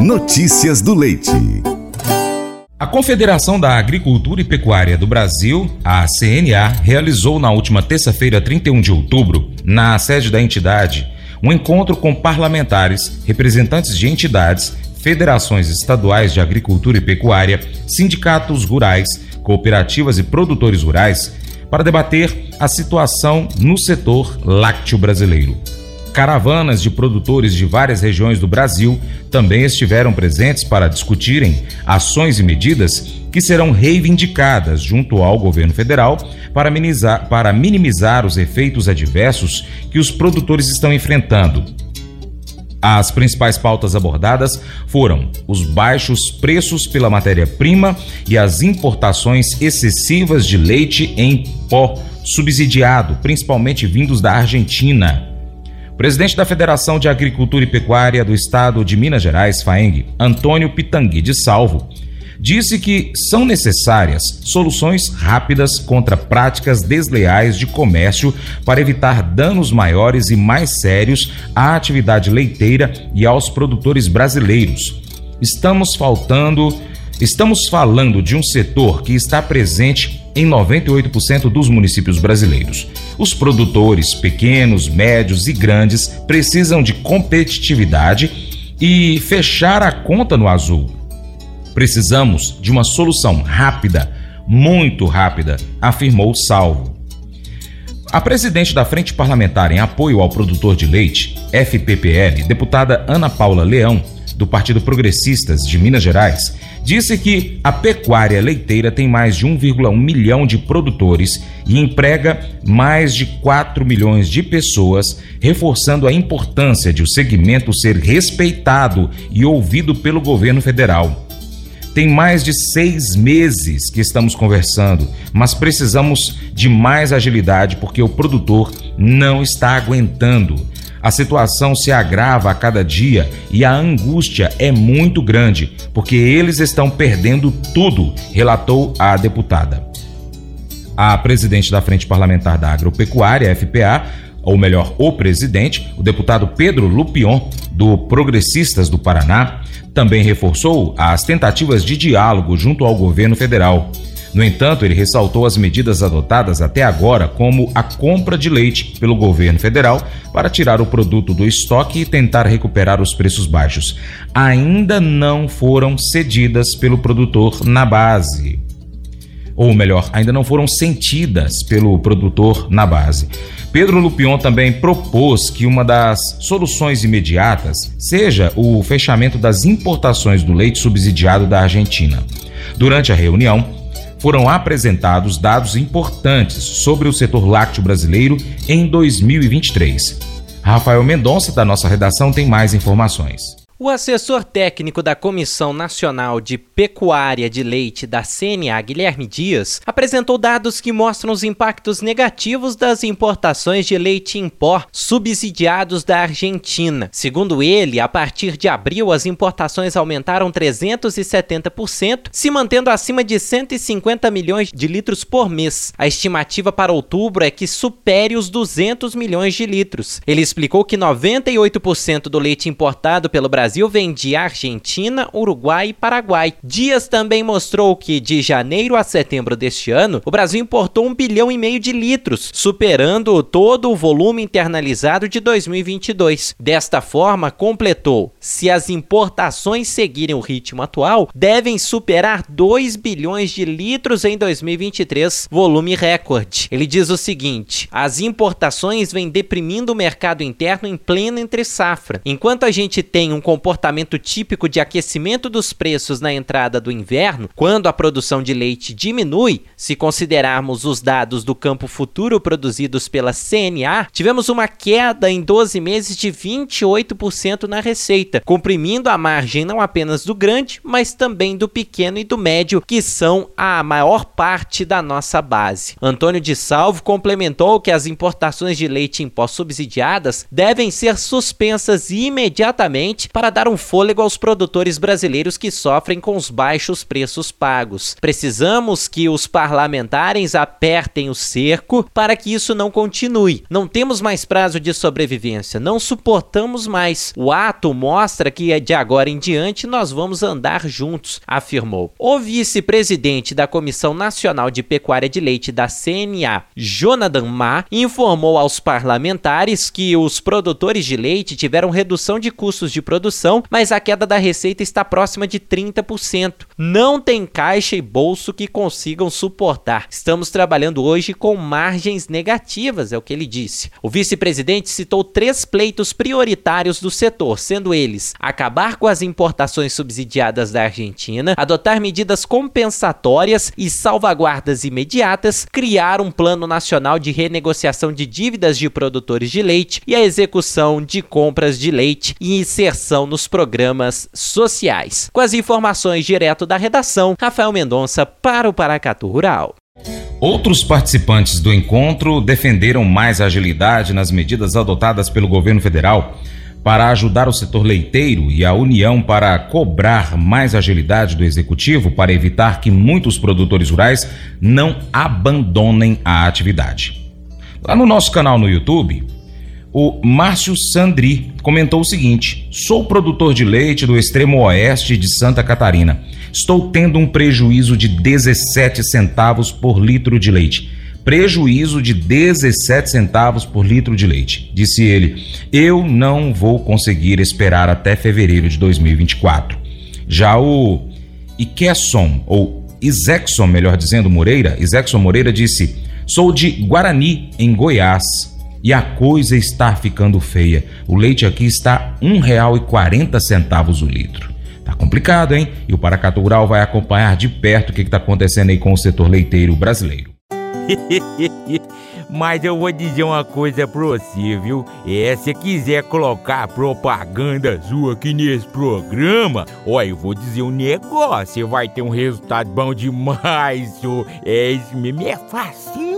Notícias do Leite. A Confederação da Agricultura e Pecuária do Brasil, a CNA, realizou na última terça-feira, 31 de outubro, na sede da entidade, um encontro com parlamentares, representantes de entidades, federações estaduais de agricultura e pecuária, sindicatos rurais, cooperativas e produtores rurais, para debater a situação no setor lácteo brasileiro. Caravanas de produtores de várias regiões do Brasil também estiveram presentes para discutirem ações e medidas que serão reivindicadas junto ao governo federal para minimizar, para minimizar os efeitos adversos que os produtores estão enfrentando. As principais pautas abordadas foram os baixos preços pela matéria-prima e as importações excessivas de leite em pó subsidiado, principalmente vindos da Argentina presidente da Federação de Agricultura e Pecuária do Estado de Minas Gerais, FAENG, Antônio Pitangui de Salvo, disse que são necessárias soluções rápidas contra práticas desleais de comércio para evitar danos maiores e mais sérios à atividade leiteira e aos produtores brasileiros. Estamos faltando, estamos falando de um setor que está presente em 98% dos municípios brasileiros. Os produtores pequenos, médios e grandes precisam de competitividade e fechar a conta no azul. Precisamos de uma solução rápida, muito rápida, afirmou Salvo. A presidente da Frente Parlamentar em Apoio ao Produtor de Leite, FPPL, deputada Ana Paula Leão, do Partido Progressistas de Minas Gerais, disse que a pecuária leiteira tem mais de 1,1 milhão de produtores e emprega mais de 4 milhões de pessoas, reforçando a importância de o segmento ser respeitado e ouvido pelo governo federal. Tem mais de seis meses que estamos conversando, mas precisamos de mais agilidade porque o produtor não está aguentando. A situação se agrava a cada dia e a angústia é muito grande, porque eles estão perdendo tudo, relatou a deputada. A presidente da Frente Parlamentar da Agropecuária, FPA, ou melhor, o presidente, o deputado Pedro Lupion, do Progressistas do Paraná, também reforçou as tentativas de diálogo junto ao governo federal. No entanto, ele ressaltou as medidas adotadas até agora, como a compra de leite pelo governo federal para tirar o produto do estoque e tentar recuperar os preços baixos. Ainda não foram cedidas pelo produtor na base. Ou melhor, ainda não foram sentidas pelo produtor na base. Pedro Lupion também propôs que uma das soluções imediatas seja o fechamento das importações do leite subsidiado da Argentina. Durante a reunião, foram apresentados dados importantes sobre o setor lácteo brasileiro em 2023. Rafael Mendonça, da nossa redação, tem mais informações. O assessor técnico da Comissão Nacional de Pecuária de Leite da CNA, Guilherme Dias, apresentou dados que mostram os impactos negativos das importações de leite em pó subsidiados da Argentina. Segundo ele, a partir de abril, as importações aumentaram 370%, se mantendo acima de 150 milhões de litros por mês. A estimativa para outubro é que supere os 200 milhões de litros. Ele explicou que 98% do leite importado pelo Brasil Brasil vem de Argentina, Uruguai e Paraguai. Dias também mostrou que de janeiro a setembro deste ano, o Brasil importou um bilhão e meio de litros, superando todo o volume internalizado de 2022. Desta forma, completou: se as importações seguirem o ritmo atual, devem superar 2 bilhões de litros em 2023, volume recorde. Ele diz o seguinte: as importações vêm deprimindo o mercado interno em plena entre safra. Enquanto a gente tem um comportamento típico de aquecimento dos preços na entrada do inverno, quando a produção de leite diminui, se considerarmos os dados do campo futuro produzidos pela CNA, tivemos uma queda em 12 meses de 28% na receita, comprimindo a margem não apenas do grande, mas também do pequeno e do médio, que são a maior parte da nossa base. Antônio de Salvo complementou que as importações de leite em pó subsidiadas devem ser suspensas imediatamente para para dar um fôlego aos produtores brasileiros que sofrem com os baixos preços pagos. Precisamos que os parlamentares apertem o cerco para que isso não continue. Não temos mais prazo de sobrevivência, não suportamos mais. O ato mostra que de agora em diante nós vamos andar juntos, afirmou. O vice-presidente da Comissão Nacional de Pecuária de Leite da CNA, Jonathan Ma, informou aos parlamentares que os produtores de leite tiveram redução de custos de produção, mas a queda da receita está próxima de 30%. Não tem caixa e bolso que consigam suportar. Estamos trabalhando hoje com margens negativas, é o que ele disse. O vice-presidente citou três pleitos prioritários do setor, sendo eles acabar com as importações subsidiadas da Argentina, adotar medidas compensatórias e salvaguardas imediatas, criar um plano nacional de renegociação de dívidas de produtores de leite e a execução de compras de leite e inserção nos programas sociais. Com as informações direto da redação, Rafael Mendonça para o Paracatu Rural. Outros participantes do encontro defenderam mais agilidade nas medidas adotadas pelo governo federal para ajudar o setor leiteiro e a União para cobrar mais agilidade do executivo para evitar que muitos produtores rurais não abandonem a atividade. Lá no nosso canal no YouTube, o Márcio Sandri comentou o seguinte: Sou produtor de leite do extremo oeste de Santa Catarina. Estou tendo um prejuízo de 17 centavos por litro de leite. Prejuízo de 17 centavos por litro de leite. Disse ele: Eu não vou conseguir esperar até fevereiro de 2024. Já o Ikesson, ou Isexon, melhor dizendo, Moreira, Isexon Moreira disse: Sou de Guarani, em Goiás e a coisa está ficando feia. O leite aqui está R$ 1,40 o litro. Tá complicado, hein? E o Paracatu Rural vai acompanhar de perto o que está acontecendo aí com o setor leiteiro brasileiro. Mas eu vou dizer uma coisa pra você, viu? É, se quiser colocar propaganda sua aqui nesse programa, ó, eu vou dizer um negócio, você vai ter um resultado bom demais, senhor. É isso mesmo, é facinho,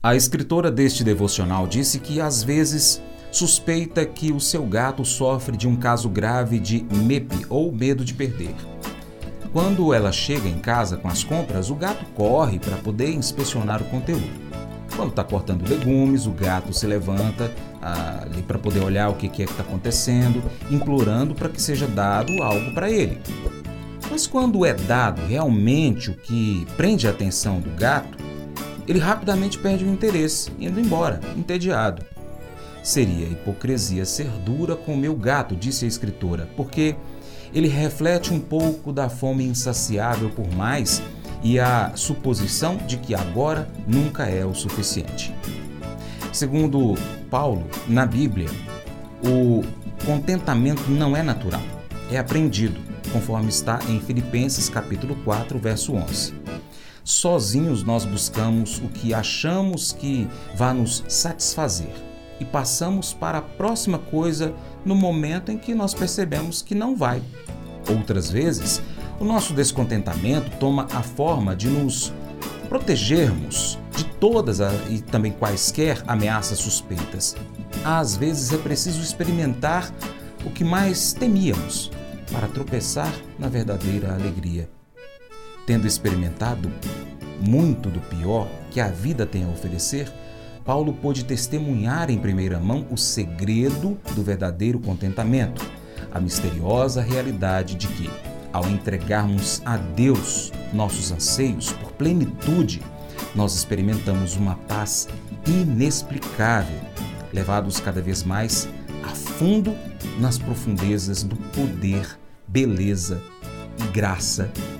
A escritora deste devocional disse que às vezes suspeita que o seu gato sofre de um caso grave de MEP ou medo de perder. Quando ela chega em casa com as compras, o gato corre para poder inspecionar o conteúdo. Quando está cortando legumes, o gato se levanta ah, ali para poder olhar o que, que é que está acontecendo, implorando para que seja dado algo para ele. Mas quando é dado realmente o que prende a atenção do gato, ele rapidamente perde o interesse, indo embora, entediado. Seria hipocrisia ser dura com o meu gato, disse a escritora, porque ele reflete um pouco da fome insaciável por mais e a suposição de que agora nunca é o suficiente. Segundo Paulo, na Bíblia, o contentamento não é natural, é aprendido, conforme está em Filipenses capítulo 4, verso 11. Sozinhos nós buscamos o que achamos que vai nos satisfazer e passamos para a próxima coisa no momento em que nós percebemos que não vai. Outras vezes, o nosso descontentamento toma a forma de nos protegermos de todas e também quaisquer ameaças suspeitas. Às vezes é preciso experimentar o que mais temíamos para tropeçar na verdadeira alegria. Tendo experimentado muito do pior que a vida tem a oferecer, Paulo pôde testemunhar em primeira mão o segredo do verdadeiro contentamento, a misteriosa realidade de que, ao entregarmos a Deus nossos anseios por plenitude, nós experimentamos uma paz inexplicável, levados cada vez mais a fundo nas profundezas do poder, beleza e graça